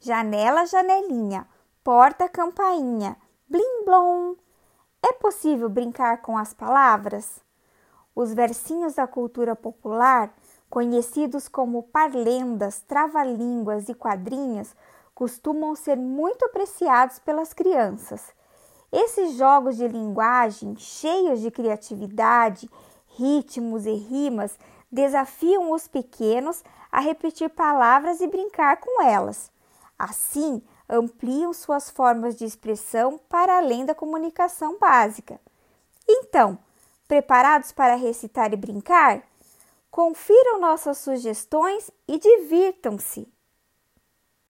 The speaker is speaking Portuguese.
janela, janelinha, porta, campainha, blim blom. É possível brincar com as palavras? Os versinhos da cultura popular, conhecidos como parlendas, trava-línguas e quadrinhos, costumam ser muito apreciados pelas crianças. Esses jogos de linguagem, cheios de criatividade, ritmos e rimas, desafiam os pequenos a repetir palavras e brincar com elas. Assim, ampliam suas formas de expressão para além da comunicação básica. Então, preparados para recitar e brincar? Confiram nossas sugestões e divirtam-se!